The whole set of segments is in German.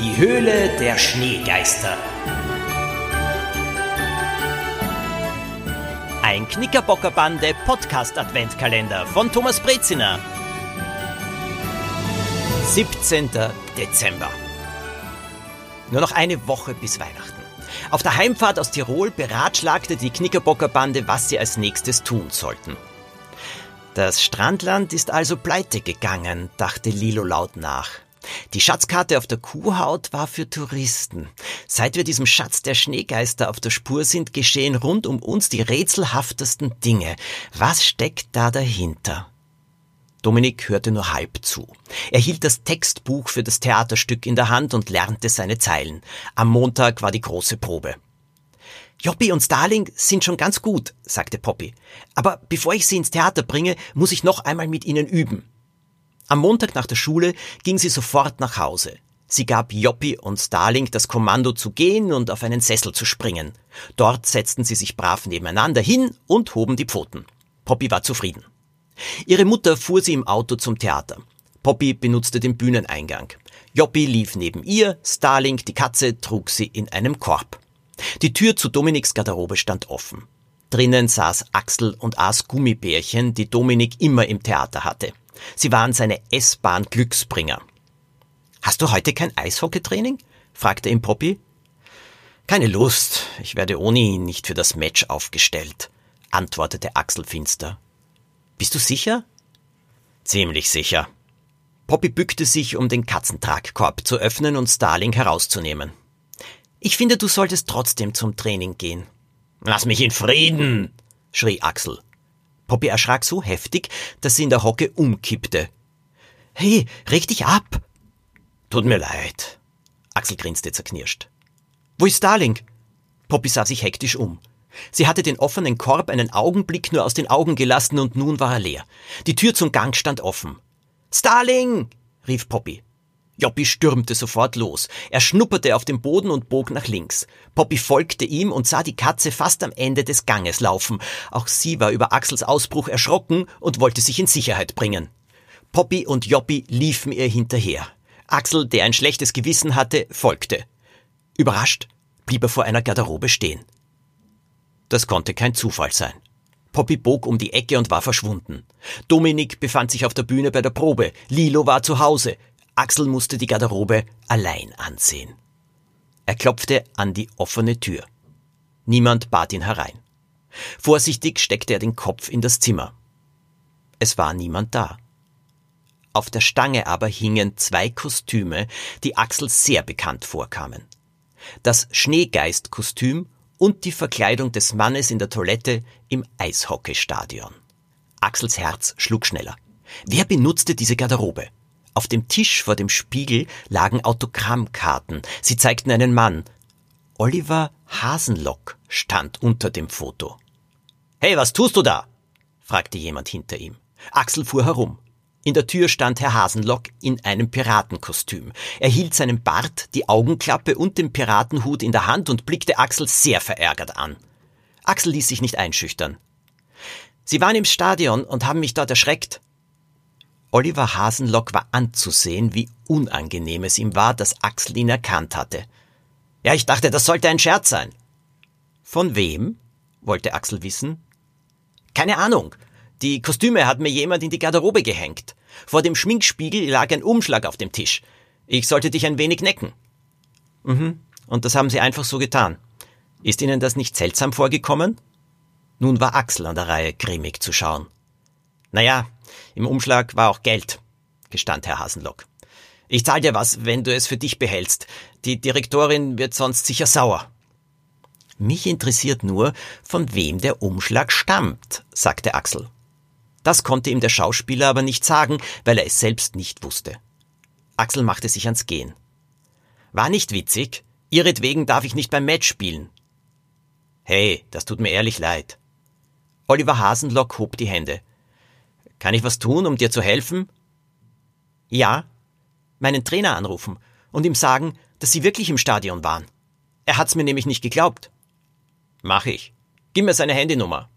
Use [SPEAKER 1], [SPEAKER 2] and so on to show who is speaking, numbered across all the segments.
[SPEAKER 1] Die Höhle der Schneegeister. Ein Knickerbockerbande Podcast Adventkalender von Thomas Breziner. 17. Dezember. Nur noch eine Woche bis Weihnachten. Auf der Heimfahrt aus Tirol beratschlagte die Knickerbockerbande, was sie als nächstes tun sollten. Das Strandland ist also pleite gegangen, dachte Lilo laut nach. Die Schatzkarte auf der Kuhhaut war für Touristen. Seit wir diesem Schatz der Schneegeister auf der Spur sind, geschehen rund um uns die rätselhaftesten Dinge. Was steckt da dahinter? Dominik hörte nur halb zu. Er hielt das Textbuch für das Theaterstück in der Hand und lernte seine Zeilen. Am Montag war die große Probe. Joppi und Starling sind schon ganz gut, sagte Poppy. Aber bevor ich sie ins Theater bringe, muss ich noch einmal mit ihnen üben. Am Montag nach der Schule ging sie sofort nach Hause. Sie gab Joppi und Starling das Kommando zu gehen und auf einen Sessel zu springen. Dort setzten sie sich brav nebeneinander hin und hoben die Pfoten. Poppy war zufrieden. Ihre Mutter fuhr sie im Auto zum Theater. Poppy benutzte den Bühneneingang. Joppi lief neben ihr, Starling, die Katze, trug sie in einem Korb. Die Tür zu Dominiks Garderobe stand offen. Drinnen saß Axel und aß Gummibärchen, die Dominik immer im Theater hatte. Sie waren seine S-Bahn Glücksbringer. Hast du heute kein Eishockeytraining? fragte ihn Poppy. Keine Lust, ich werde ohne ihn nicht für das Match aufgestellt, antwortete Axel finster. Bist du sicher? Ziemlich sicher. Poppy bückte sich, um den Katzentragkorb zu öffnen und Starling herauszunehmen. Ich finde, du solltest trotzdem zum Training gehen. Lass mich in Frieden, schrie Axel. Poppy erschrak so heftig, dass sie in der Hocke umkippte. Hey, reg dich ab! Tut mir leid. Axel grinste zerknirscht. Wo ist Starling? Poppy sah sich hektisch um. Sie hatte den offenen Korb einen Augenblick nur aus den Augen gelassen und nun war er leer. Die Tür zum Gang stand offen. Starling! rief Poppy. Joppi stürmte sofort los. Er schnupperte auf dem Boden und bog nach links. Poppy folgte ihm und sah die Katze fast am Ende des Ganges laufen. Auch sie war über Axels Ausbruch erschrocken und wollte sich in Sicherheit bringen. Poppy und Joppi liefen ihr hinterher. Axel, der ein schlechtes Gewissen hatte, folgte. Überrascht blieb er vor einer Garderobe stehen. Das konnte kein Zufall sein. Poppy bog um die Ecke und war verschwunden. Dominik befand sich auf der Bühne bei der Probe. Lilo war zu Hause. Axel musste die Garderobe allein ansehen. Er klopfte an die offene Tür. Niemand bat ihn herein. Vorsichtig steckte er den Kopf in das Zimmer. Es war niemand da. Auf der Stange aber hingen zwei Kostüme, die Axel sehr bekannt vorkamen. Das Schneegeist-Kostüm und die Verkleidung des Mannes in der Toilette im Eishockeystadion. Axels Herz schlug schneller. Wer benutzte diese Garderobe? Auf dem Tisch vor dem Spiegel lagen Autogrammkarten. Sie zeigten einen Mann. Oliver Hasenlock stand unter dem Foto. Hey, was tust du da? fragte jemand hinter ihm. Axel fuhr herum. In der Tür stand Herr Hasenlock in einem Piratenkostüm. Er hielt seinen Bart, die Augenklappe und den Piratenhut in der Hand und blickte Axel sehr verärgert an. Axel ließ sich nicht einschüchtern. Sie waren im Stadion und haben mich dort erschreckt, Oliver Hasenlock war anzusehen, wie unangenehm es ihm war, dass Axel ihn erkannt hatte. Ja, ich dachte, das sollte ein Scherz sein. Von wem? wollte Axel wissen. Keine Ahnung. Die Kostüme hat mir jemand in die Garderobe gehängt. Vor dem Schminkspiegel lag ein Umschlag auf dem Tisch. Ich sollte dich ein wenig necken. Mhm. Und das haben Sie einfach so getan. Ist Ihnen das nicht seltsam vorgekommen? Nun war Axel an der Reihe, grimmig zu schauen. Naja, im Umschlag war auch Geld, gestand Herr Hasenlock. Ich zahl dir was, wenn du es für dich behältst. Die Direktorin wird sonst sicher sauer. Mich interessiert nur, von wem der Umschlag stammt, sagte Axel. Das konnte ihm der Schauspieler aber nicht sagen, weil er es selbst nicht wusste. Axel machte sich ans Gehen. War nicht witzig. Ihretwegen darf ich nicht beim Match spielen. Hey, das tut mir ehrlich leid. Oliver Hasenlock hob die Hände. Kann ich was tun, um dir zu helfen? Ja, meinen Trainer anrufen und ihm sagen, dass Sie wirklich im Stadion waren. Er hat's mir nämlich nicht geglaubt. Mach ich. Gib mir seine Handynummer.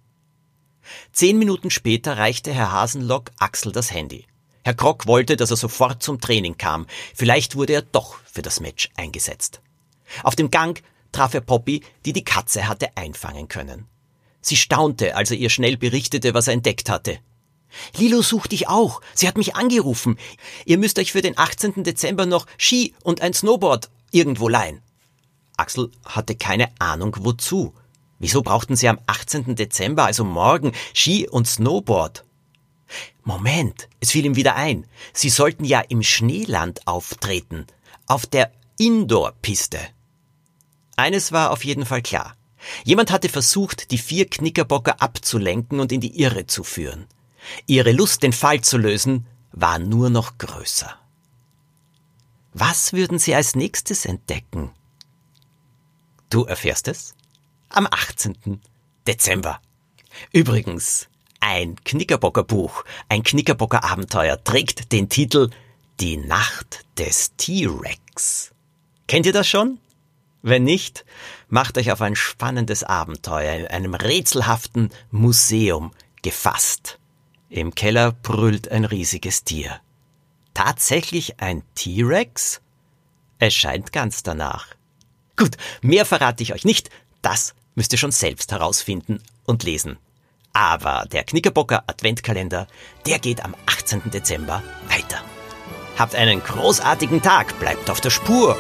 [SPEAKER 1] Zehn Minuten später reichte Herr Hasenlock Axel das Handy. Herr Krock wollte, dass er sofort zum Training kam. Vielleicht wurde er doch für das Match eingesetzt. Auf dem Gang traf er Poppy, die die Katze hatte einfangen können. Sie staunte, als er ihr schnell berichtete, was er entdeckt hatte. Lilo sucht dich auch. Sie hat mich angerufen. Ihr müsst euch für den 18. Dezember noch Ski und ein Snowboard irgendwo leihen. Axel hatte keine Ahnung wozu. Wieso brauchten sie am 18. Dezember, also morgen, Ski und Snowboard? Moment, es fiel ihm wieder ein. Sie sollten ja im Schneeland auftreten, auf der Indoor-Piste. Eines war auf jeden Fall klar. Jemand hatte versucht, die vier Knickerbocker abzulenken und in die Irre zu führen. Ihre Lust, den Fall zu lösen, war nur noch größer. Was würden sie als nächstes entdecken? Du erfährst es am 18. Dezember. Übrigens, ein Knickerbocker Buch, ein Knickerbocker Abenteuer trägt den Titel Die Nacht des T-Rex. Kennt ihr das schon? Wenn nicht, macht euch auf ein spannendes Abenteuer in einem rätselhaften Museum gefasst. Im Keller brüllt ein riesiges Tier. Tatsächlich ein T-Rex? Es scheint ganz danach. Gut, mehr verrate ich euch nicht, das müsst ihr schon selbst herausfinden und lesen. Aber der Knickerbocker Adventkalender, der geht am 18. Dezember weiter. Habt einen großartigen Tag, bleibt auf der Spur